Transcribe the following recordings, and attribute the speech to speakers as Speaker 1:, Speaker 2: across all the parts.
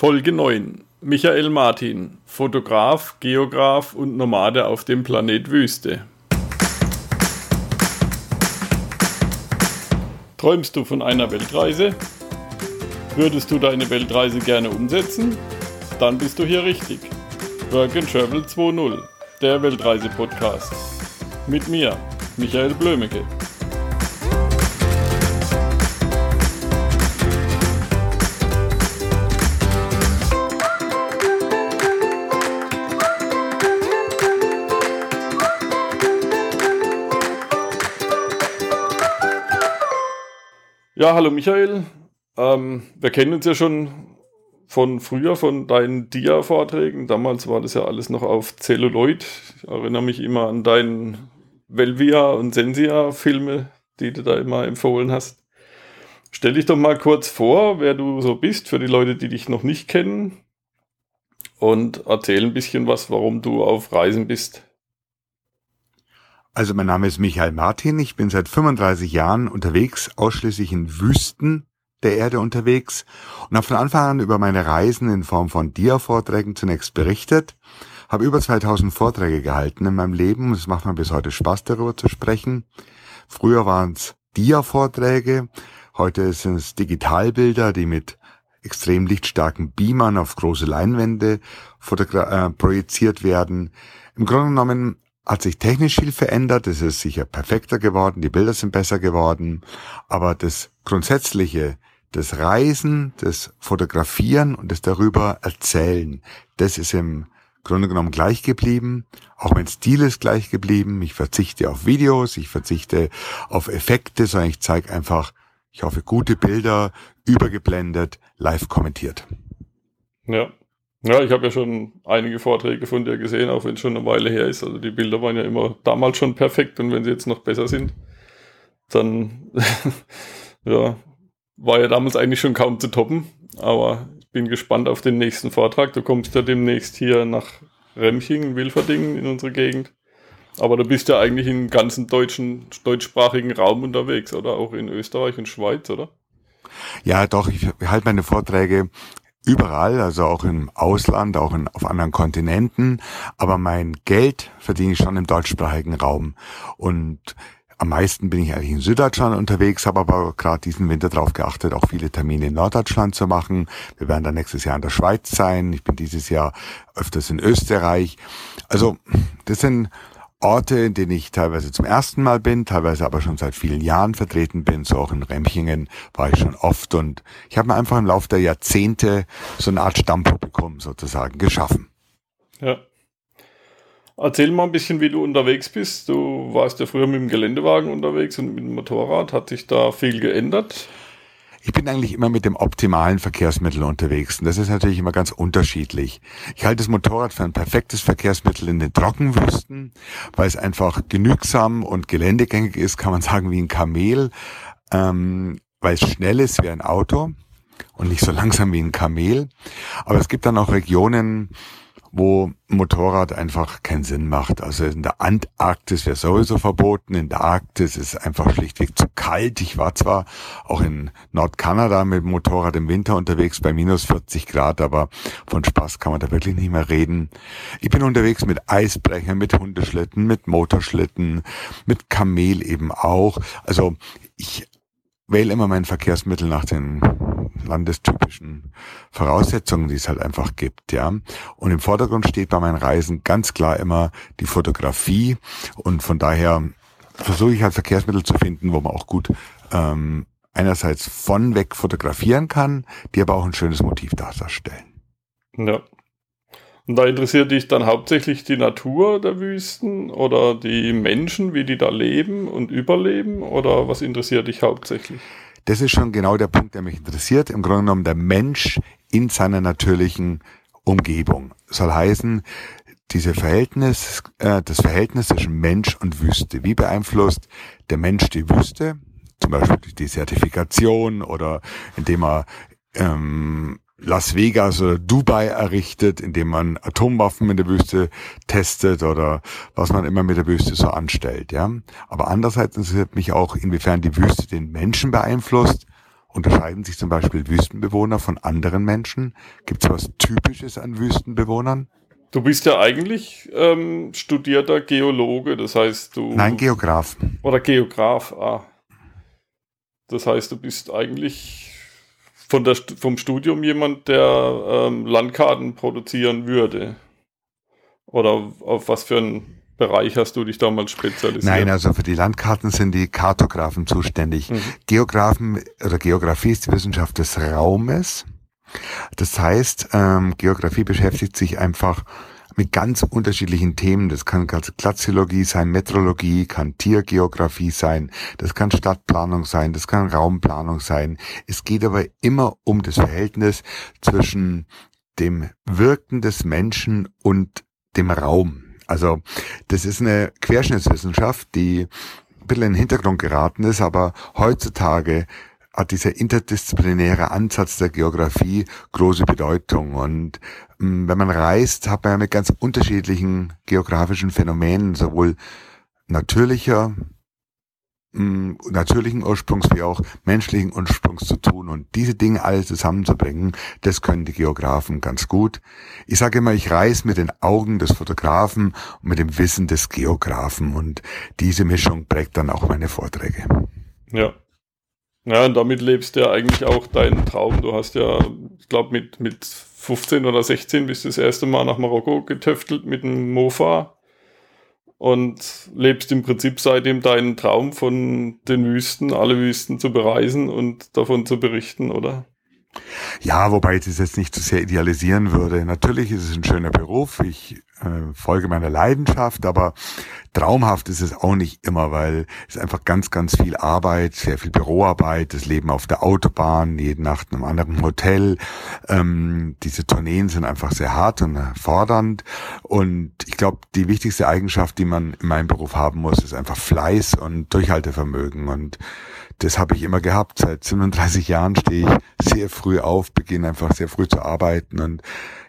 Speaker 1: Folge 9. Michael Martin, Fotograf, Geograf und Nomade auf dem Planet Wüste. Träumst du von einer Weltreise? Würdest du deine Weltreise gerne umsetzen? Dann bist du hier richtig. Work and Travel 2.0, der Weltreise-Podcast. Mit mir, Michael Blömecke. Ja, hallo Michael. Ähm, wir kennen uns ja schon von früher, von deinen Dia-Vorträgen. Damals war das ja alles noch auf Celluloid. Ich erinnere mich immer an deinen Velvia und Sensia-Filme, die du da immer empfohlen hast. Stell dich doch mal kurz vor, wer du so bist, für die Leute, die dich noch nicht kennen. Und erzähl ein bisschen was, warum du auf Reisen bist.
Speaker 2: Also mein Name ist Michael Martin, ich bin seit 35 Jahren unterwegs, ausschließlich in Wüsten der Erde unterwegs und habe von Anfang an über meine Reisen in Form von Dia-Vorträgen zunächst berichtet, habe über 2000 Vorträge gehalten in meinem Leben und es macht mir bis heute Spaß darüber zu sprechen. Früher waren es Dia-Vorträge, heute sind es Digitalbilder, die mit extrem lichtstarken Beamern auf große Leinwände äh, projiziert werden. Im Grunde genommen hat sich technisch viel verändert, es ist sicher perfekter geworden, die Bilder sind besser geworden, aber das Grundsätzliche, das Reisen, das Fotografieren und das darüber erzählen, das ist im Grunde genommen gleich geblieben. Auch mein Stil ist gleich geblieben. Ich verzichte auf Videos, ich verzichte auf Effekte, sondern ich zeige einfach, ich hoffe, gute Bilder, übergeblendet, live kommentiert.
Speaker 1: Ja, ja, ich habe ja schon einige Vorträge von dir gesehen, auch wenn es schon eine Weile her ist. Also die Bilder waren ja immer damals schon perfekt und wenn sie jetzt noch besser sind, dann ja, war ja damals eigentlich schon kaum zu toppen. Aber ich bin gespannt auf den nächsten Vortrag. Du kommst ja demnächst hier nach Remching, in Wilferdingen, in unsere Gegend. Aber du bist ja eigentlich im ganzen deutschen, deutschsprachigen Raum unterwegs, oder? Auch in Österreich und Schweiz, oder?
Speaker 2: Ja, doch, ich halte meine Vorträge überall, also auch im Ausland, auch in, auf anderen Kontinenten. Aber mein Geld verdiene ich schon im deutschsprachigen Raum. Und am meisten bin ich eigentlich in Süddeutschland unterwegs, habe aber gerade diesen Winter darauf geachtet, auch viele Termine in Norddeutschland zu machen. Wir werden dann nächstes Jahr in der Schweiz sein. Ich bin dieses Jahr öfters in Österreich. Also das sind Orte, in denen ich teilweise zum ersten Mal bin, teilweise aber schon seit vielen Jahren vertreten bin. So auch in Remchingen war ich schon oft und ich habe mir einfach im Laufe der Jahrzehnte so eine Art Stammpublikum sozusagen geschaffen.
Speaker 1: Ja. Erzähl mal ein bisschen, wie du unterwegs bist. Du warst ja früher mit dem Geländewagen unterwegs und mit dem Motorrad. Hat sich da viel geändert?
Speaker 2: Ich bin eigentlich immer mit dem optimalen Verkehrsmittel unterwegs und das ist natürlich immer ganz unterschiedlich. Ich halte das Motorrad für ein perfektes Verkehrsmittel in den Trockenwüsten, weil es einfach genügsam und geländegängig ist, kann man sagen wie ein Kamel, ähm, weil es schnell ist wie ein Auto und nicht so langsam wie ein Kamel. Aber es gibt dann auch Regionen, wo Motorrad einfach keinen Sinn macht. Also in der Antarktis wäre sowieso verboten, in der Arktis ist einfach schlichtweg zu kalt. Ich war zwar auch in Nordkanada mit dem Motorrad im Winter unterwegs bei minus 40 Grad, aber von Spaß kann man da wirklich nicht mehr reden. Ich bin unterwegs mit Eisbrechern, mit Hundeschlitten, mit Motorschlitten, mit Kamel eben auch. Also ich wähle immer mein Verkehrsmittel nach den landestypischen Voraussetzungen, die es halt einfach gibt, ja. Und im Vordergrund steht bei meinen Reisen ganz klar immer die Fotografie und von daher versuche ich halt Verkehrsmittel zu finden, wo man auch gut ähm, einerseits von weg fotografieren kann, die aber auch ein schönes Motiv darstellen.
Speaker 1: Ja. Und da interessiert dich dann hauptsächlich die Natur der Wüsten oder die Menschen, wie die da leben und überleben? Oder was interessiert dich hauptsächlich?
Speaker 2: Das ist schon genau der Punkt, der mich interessiert. Im Grunde genommen der Mensch in seiner natürlichen Umgebung. Soll heißen, diese Verhältnis, äh, das Verhältnis zwischen Mensch und Wüste. Wie beeinflusst der Mensch die Wüste? Zum Beispiel die Zertifikation oder indem er ähm, Las Vegas oder Dubai errichtet, indem man Atomwaffen in der Wüste testet oder was man immer mit der Wüste so anstellt, ja. Aber andererseits interessiert mich auch, inwiefern die Wüste den Menschen beeinflusst unterscheiden sich zum Beispiel Wüstenbewohner von anderen Menschen? Gibt es was Typisches an Wüstenbewohnern?
Speaker 1: Du bist ja eigentlich ähm, studierter Geologe, das heißt du.
Speaker 2: Nein, Geograf.
Speaker 1: Oder Geograf, ah. Das heißt, du bist eigentlich von der, vom Studium jemand, der ähm, Landkarten produzieren würde. Oder auf was für einen Bereich hast du dich damals spezialisiert?
Speaker 2: Nein, also für die Landkarten sind die Kartografen zuständig. Mhm. Geografen oder Geografie ist die Wissenschaft des Raumes. Das heißt, ähm, Geografie beschäftigt sich einfach mit ganz unterschiedlichen Themen. Das kann Glaziologie sein, Metrologie, kann Tiergeografie sein, das kann Stadtplanung sein, das kann Raumplanung sein. Es geht aber immer um das Verhältnis zwischen dem Wirken des Menschen und dem Raum. Also das ist eine Querschnittswissenschaft, die ein bisschen in den Hintergrund geraten ist, aber heutzutage hat dieser interdisziplinäre Ansatz der Geografie große Bedeutung. Und mm, wenn man reist, hat man ja mit ganz unterschiedlichen geografischen Phänomenen, sowohl natürlicher, mm, natürlichen Ursprungs wie auch menschlichen Ursprungs zu tun. Und diese Dinge alle zusammenzubringen, das können die Geografen ganz gut. Ich sage immer, ich reise mit den Augen des Fotografen und mit dem Wissen des Geografen. Und diese Mischung prägt dann auch meine Vorträge.
Speaker 1: Ja, ja, und damit lebst du ja eigentlich auch deinen Traum. Du hast ja, ich glaube, mit, mit 15 oder 16 bist du das erste Mal nach Marokko getöftelt mit einem Mofa und lebst im Prinzip seitdem deinen Traum von den Wüsten, alle Wüsten zu bereisen und davon zu berichten, oder?
Speaker 2: Ja, wobei ich das jetzt nicht zu sehr idealisieren würde. Natürlich ist es ein schöner Beruf. Ich äh, Folge meiner Leidenschaft, aber traumhaft ist es auch nicht immer, weil es einfach ganz, ganz viel Arbeit, sehr viel Büroarbeit, das Leben auf der Autobahn, jede Nacht in einem anderen Hotel. Ähm, diese Tourneen sind einfach sehr hart und fordernd. Und ich glaube, die wichtigste Eigenschaft, die man in meinem Beruf haben muss, ist einfach Fleiß und Durchhaltevermögen. Und das habe ich immer gehabt. Seit 37 Jahren stehe ich sehr früh auf, beginne einfach sehr früh zu arbeiten und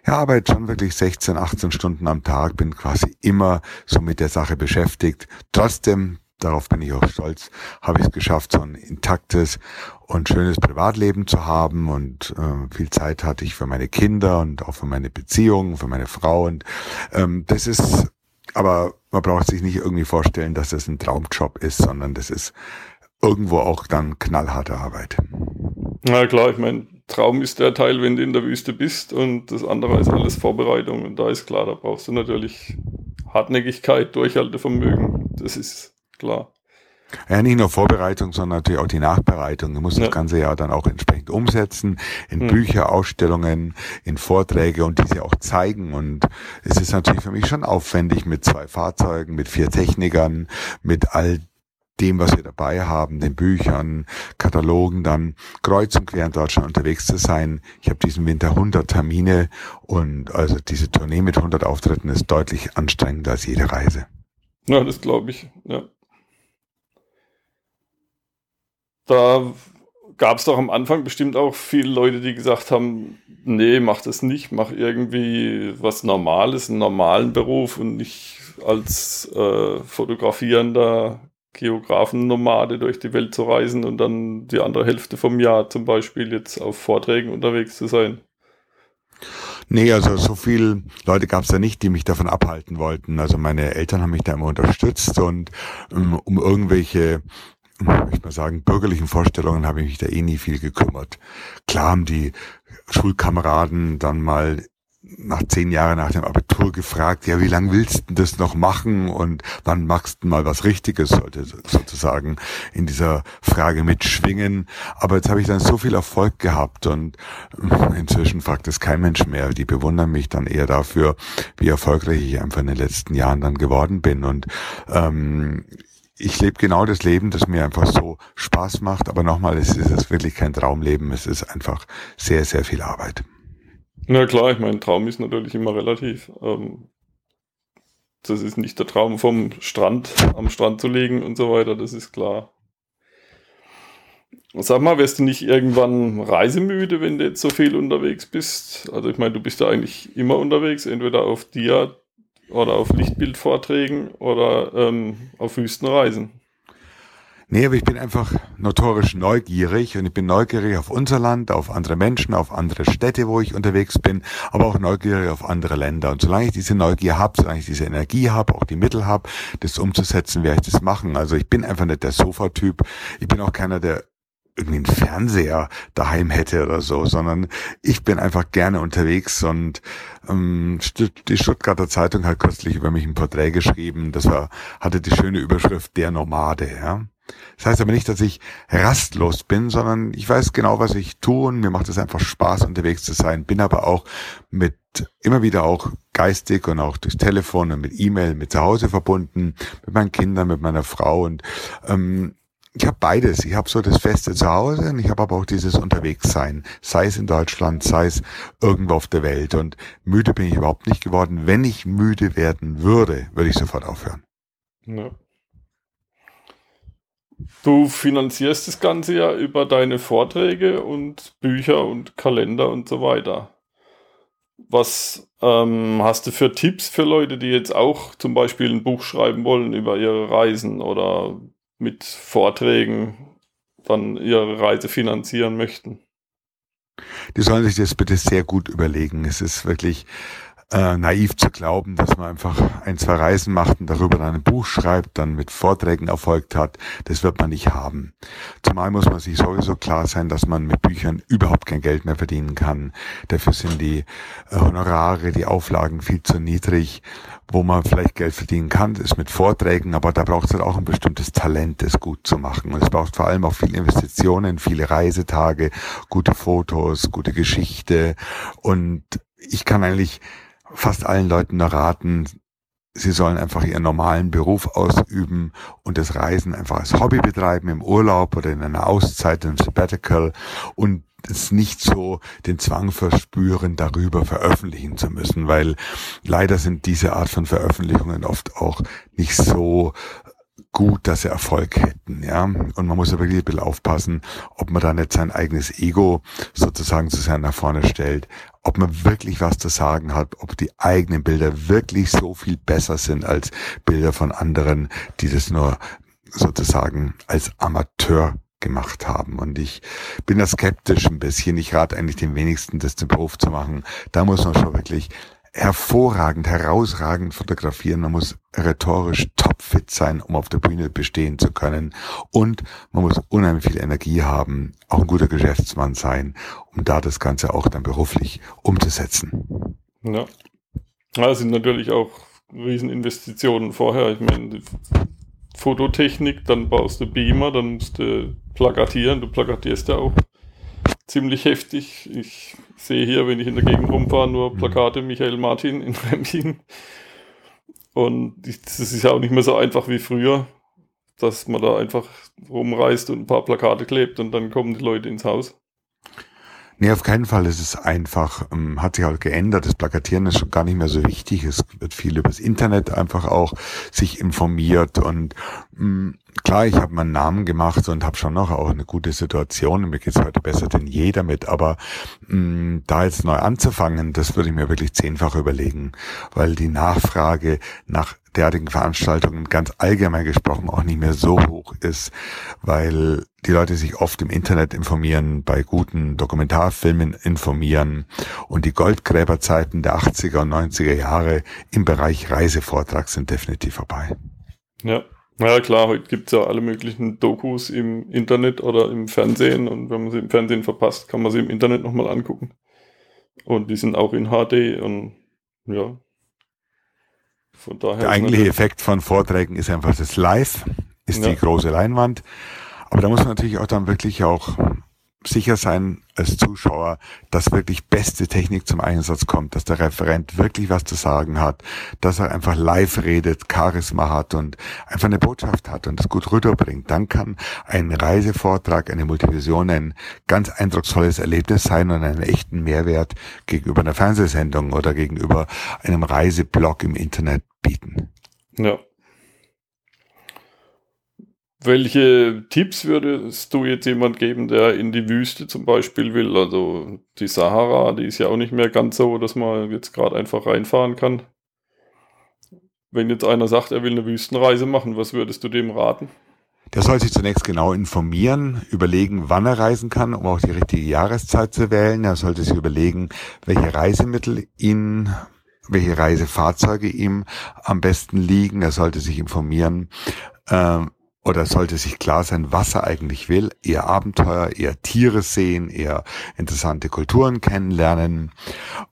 Speaker 2: ja, arbeite schon wirklich 16, 18 Stunden am Tag, bin quasi immer so mit der Sache beschäftigt. Trotzdem, darauf bin ich auch stolz, habe ich es geschafft, so ein intaktes und schönes Privatleben zu haben und äh, viel Zeit hatte ich für meine Kinder und auch für meine Beziehungen, für meine Frau und ähm, das ist aber man braucht sich nicht irgendwie vorstellen, dass das ein Traumjob ist, sondern das ist irgendwo auch dann knallharte Arbeit.
Speaker 1: Na klar, ich meine, Traum ist der Teil, wenn du in der Wüste bist und das andere ist alles Vorbereitung und da ist klar, da brauchst du natürlich Hartnäckigkeit, Durchhaltevermögen, das ist klar.
Speaker 2: Ja, nicht nur Vorbereitung, sondern natürlich auch die Nachbereitung. Du musst ja. das ganze ja dann auch entsprechend umsetzen, in hm. Bücher, Ausstellungen, in Vorträge und diese auch zeigen. Und es ist natürlich für mich schon aufwendig mit zwei Fahrzeugen, mit vier Technikern, mit all dem, was wir dabei haben, den Büchern, Katalogen, dann kreuz und quer in Deutschland unterwegs zu sein. Ich habe diesen Winter 100 Termine und also diese Tournee mit 100 Auftritten ist deutlich anstrengender als jede Reise.
Speaker 1: Ja, das glaube ich, ja. Da gab es doch am Anfang bestimmt auch viele Leute, die gesagt haben, nee, mach das nicht, mach irgendwie was Normales, einen normalen Beruf und nicht als äh, fotografierender Geografen-Nomade durch die Welt zu reisen und dann die andere Hälfte vom Jahr zum Beispiel jetzt auf Vorträgen unterwegs zu sein.
Speaker 2: Nee, also so viel Leute gab es da nicht, die mich davon abhalten wollten. Also meine Eltern haben mich da immer unterstützt und um, ähm, um irgendwelche ich mal sagen, bürgerlichen Vorstellungen habe ich mich da eh nie viel gekümmert. Klar haben die Schulkameraden dann mal nach zehn Jahren nach dem Abitur gefragt, ja, wie lange willst du das noch machen und wann machst du mal was Richtiges, sollte sozusagen in dieser Frage mitschwingen. Aber jetzt habe ich dann so viel Erfolg gehabt und inzwischen fragt es kein Mensch mehr. Die bewundern mich dann eher dafür, wie erfolgreich ich einfach in den letzten Jahren dann geworden bin. Und ähm, ich lebe genau das Leben, das mir einfach so Spaß macht. Aber nochmal, es ist wirklich kein Traumleben. Es ist einfach sehr, sehr viel Arbeit.
Speaker 1: Na klar, ich meine, Traum ist natürlich immer relativ. Ähm, das ist nicht der Traum vom Strand, am Strand zu liegen und so weiter, das ist klar. Sag mal, wirst du nicht irgendwann reisemüde, wenn du jetzt so viel unterwegs bist? Also ich meine, du bist ja eigentlich immer unterwegs, entweder auf Dia oder auf Lichtbildvorträgen oder ähm, auf Wüstenreisen.
Speaker 2: Nee, aber ich bin einfach notorisch neugierig und ich bin neugierig auf unser Land, auf andere Menschen, auf andere Städte, wo ich unterwegs bin, aber auch neugierig auf andere Länder. Und solange ich diese Neugier habe, solange ich diese Energie habe, auch die Mittel habe, das umzusetzen, werde ich das machen. Also ich bin einfach nicht der Sofa-Typ. Ich bin auch keiner, der irgendwie einen Fernseher daheim hätte oder so, sondern ich bin einfach gerne unterwegs und ähm, die Stuttgarter Zeitung hat kürzlich über mich ein Porträt geschrieben, das war, hatte die schöne Überschrift Der Nomade, ja. Das heißt aber nicht, dass ich rastlos bin, sondern ich weiß genau, was ich tue und mir macht es einfach Spaß, unterwegs zu sein. Bin aber auch mit immer wieder auch geistig und auch durchs Telefon und mit E-Mail mit zu Hause verbunden, mit meinen Kindern, mit meiner Frau und ähm, ich habe beides. Ich habe so das Feste zu Hause und ich habe aber auch dieses Unterwegssein, sei es in Deutschland, sei es irgendwo auf der Welt. Und müde bin ich überhaupt nicht geworden. Wenn ich müde werden würde, würde ich sofort aufhören. Ja.
Speaker 1: Du finanzierst das Ganze ja über deine Vorträge und Bücher und Kalender und so weiter. Was ähm, hast du für Tipps für Leute, die jetzt auch zum Beispiel ein Buch schreiben wollen über ihre Reisen oder mit Vorträgen dann ihre Reise finanzieren möchten?
Speaker 2: Die sollen sich das bitte sehr gut überlegen. Es ist wirklich äh, naiv zu glauben, dass man einfach ein, zwei Reisen macht und darüber dann ein Buch schreibt, dann mit Vorträgen erfolgt hat. Das wird man nicht haben. Zumal muss man sich sowieso klar sein, dass man mit Büchern überhaupt kein Geld mehr verdienen kann. Dafür sind die äh, Honorare, die Auflagen viel zu niedrig. Wo man vielleicht Geld verdienen kann, ist mit Vorträgen, aber da braucht es halt auch ein bestimmtes Talent, das gut zu machen. Und es braucht vor allem auch viele Investitionen, viele Reisetage, gute Fotos, gute Geschichte. Und ich kann eigentlich fast allen Leuten nur raten, sie sollen einfach ihren normalen Beruf ausüben und das Reisen einfach als Hobby betreiben im Urlaub oder in einer Auszeit, im Sabbatical und es nicht so den Zwang verspüren, darüber veröffentlichen zu müssen, weil leider sind diese Art von Veröffentlichungen oft auch nicht so gut, dass sie Erfolg hätten, ja. Und man muss ja wirklich ein bisschen aufpassen, ob man da nicht sein eigenes Ego sozusagen zu sehr nach vorne stellt, ob man wirklich was zu sagen hat, ob die eigenen Bilder wirklich so viel besser sind als Bilder von anderen, die das nur sozusagen als Amateur gemacht haben. Und ich bin da skeptisch ein bisschen. Ich rate eigentlich den wenigsten, das zum Beruf zu machen. Da muss man schon wirklich hervorragend, herausragend fotografieren. Man muss rhetorisch topfit sein, um auf der Bühne bestehen zu können. Und man muss unheimlich viel Energie haben, auch ein guter Geschäftsmann sein, um da das Ganze auch dann beruflich umzusetzen.
Speaker 1: Ja. Das sind natürlich auch Rieseninvestitionen vorher. Ich meine, Fototechnik, dann baust du Beamer, dann musst du plakatieren. Du plakatierst ja auch ziemlich heftig. Ich sehe hier, wenn ich in der Gegend rumfahre, nur mhm. Plakate Michael Martin in Remsin. Und das ist ja auch nicht mehr so einfach wie früher, dass man da einfach rumreist und ein paar Plakate klebt und dann kommen die Leute ins Haus.
Speaker 2: Nee, auf keinen Fall. Es ist einfach, ähm, hat sich halt geändert. Das Plakatieren ist schon gar nicht mehr so wichtig. Es wird viel übers Internet einfach auch sich informiert und mh, mm, klar, ich habe meinen Namen gemacht und habe schon noch auch eine gute Situation. Mir geht's heute besser denn je damit. Aber mh, mm, da jetzt neu anzufangen, das würde ich mir wirklich zehnfach überlegen, weil die Nachfrage nach derartigen Veranstaltungen ganz allgemein gesprochen auch nicht mehr so hoch ist, weil die Leute sich oft im Internet informieren, bei guten Dokumentarfilmen informieren und die Goldgräberzeiten der 80er und 90er Jahre im Bereich Reisevortrag sind definitiv vorbei.
Speaker 1: Ja. Ja klar, heute gibt es ja alle möglichen Dokus im Internet oder im Fernsehen und wenn man sie im Fernsehen verpasst, kann man sie im Internet nochmal angucken. Und die sind auch in HD und ja,
Speaker 2: von daher Der eigentliche Effekt von Vorträgen ist einfach das Live, ist ja. die große Leinwand. Aber da muss man natürlich auch dann wirklich auch sicher sein als Zuschauer, dass wirklich beste Technik zum Einsatz kommt, dass der Referent wirklich was zu sagen hat, dass er einfach live redet, Charisma hat und einfach eine Botschaft hat und das gut rüberbringt. Dann kann ein Reisevortrag, eine Multivision ein ganz eindrucksvolles Erlebnis sein und einen echten Mehrwert gegenüber einer Fernsehsendung oder gegenüber einem Reiseblog im Internet bieten.
Speaker 1: Ja, welche Tipps würdest du jetzt jemand geben, der in die Wüste zum Beispiel will? Also die Sahara, die ist ja auch nicht mehr ganz so, dass man jetzt gerade einfach reinfahren kann. Wenn jetzt einer sagt, er will eine Wüstenreise machen, was würdest du dem raten?
Speaker 2: Der soll sich zunächst genau informieren, überlegen, wann er reisen kann, um auch die richtige Jahreszeit zu wählen. Er sollte sich überlegen, welche Reisemittel ihn welche Reisefahrzeuge ihm am besten liegen. Er sollte sich informieren, äh, oder sollte sich klar sein, was er eigentlich will. Eher Abenteuer, eher Tiere sehen, eher interessante Kulturen kennenlernen.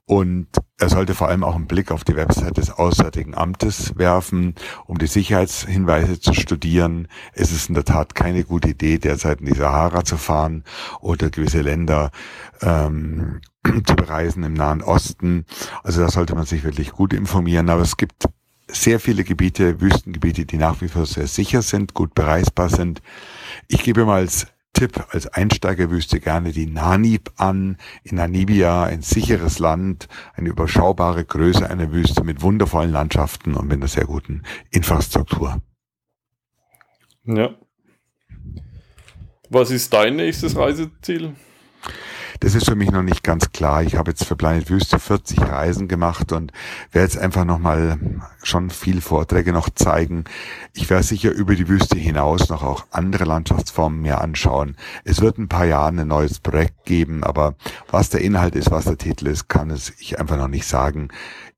Speaker 2: Und er sollte vor allem auch einen Blick auf die Website des Auswärtigen Amtes werfen, um die Sicherheitshinweise zu studieren. Es ist in der Tat keine gute Idee, derzeit in die Sahara zu fahren oder gewisse Länder ähm, zu bereisen im Nahen Osten. Also da sollte man sich wirklich gut informieren. Aber es gibt sehr viele Gebiete, Wüstengebiete, die nach wie vor sehr sicher sind, gut bereisbar sind. Ich gebe mal als Tipp, als Einsteigerwüste gerne die Nanib an, in Namibia, ein sicheres Land, eine überschaubare Größe einer Wüste mit wundervollen Landschaften und mit einer sehr guten Infrastruktur.
Speaker 1: Ja. Was ist dein nächstes Reiseziel?
Speaker 2: Das ist für mich noch nicht ganz klar. Ich habe jetzt für Planet Wüste 40 Reisen gemacht und werde jetzt einfach nochmal schon viel Vorträge noch zeigen. Ich werde sicher über die Wüste hinaus noch auch andere Landschaftsformen mir anschauen. Es wird ein paar Jahren ein neues Projekt geben, aber was der Inhalt ist, was der Titel ist, kann es ich einfach noch nicht sagen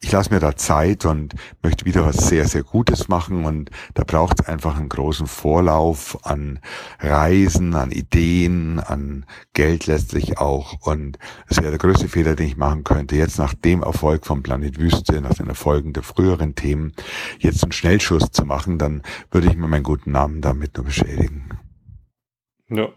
Speaker 2: ich lasse mir da Zeit und möchte wieder was sehr, sehr Gutes machen und da braucht es einfach einen großen Vorlauf an Reisen, an Ideen, an Geld letztlich auch und es wäre der größte Fehler, den ich machen könnte, jetzt nach dem Erfolg vom Planet Wüste, nach den Erfolgen der früheren Themen, jetzt einen Schnellschuss zu machen, dann würde ich mir meinen guten Namen damit nur beschädigen.
Speaker 1: Ja.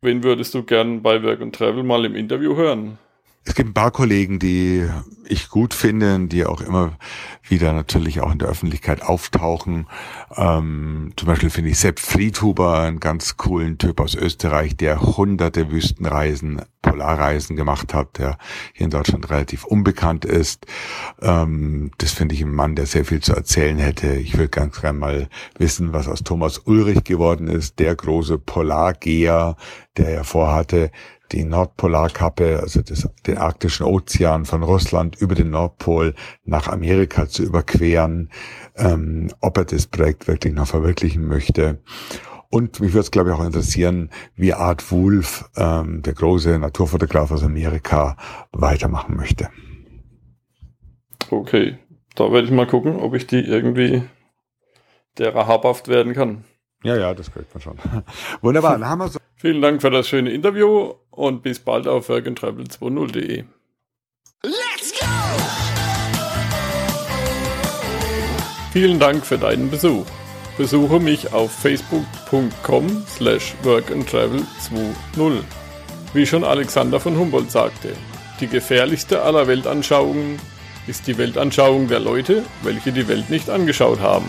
Speaker 1: Wen würdest du gern bei Work und Travel mal im Interview hören?
Speaker 2: Es gibt ein paar Kollegen, die ich gut finde, die auch immer wieder natürlich auch in der Öffentlichkeit auftauchen. Ähm, zum Beispiel finde ich Sepp Friedhuber einen ganz coolen Typ aus Österreich, der hunderte Wüstenreisen, Polarreisen gemacht hat, der hier in Deutschland relativ unbekannt ist. Ähm, das finde ich ein Mann, der sehr viel zu erzählen hätte. Ich will ganz gerne mal wissen, was aus Thomas Ulrich geworden ist, der große Polargeher, der ja vorhatte, die Nordpolarkappe, also das, den arktischen Ozean von Russland über den Nordpol nach Amerika zu überqueren, ähm, ob er das Projekt wirklich noch verwirklichen möchte. Und mich würde es, glaube ich, auch interessieren, wie Art Wolf, ähm, der große Naturfotograf aus Amerika, weitermachen möchte.
Speaker 1: Okay, da werde ich mal gucken, ob ich die irgendwie derer habhaft werden kann.
Speaker 2: Ja, ja, das kriegt man schon. Wunderbar, dann haben wir so.
Speaker 1: Vielen Dank für das schöne Interview und bis bald auf workandtravel20.de. Let's go! Vielen Dank für deinen Besuch. Besuche mich auf facebook.com slash workandtravel20. Wie schon Alexander von Humboldt sagte, die gefährlichste aller Weltanschauungen ist die Weltanschauung der Leute, welche die Welt nicht angeschaut haben.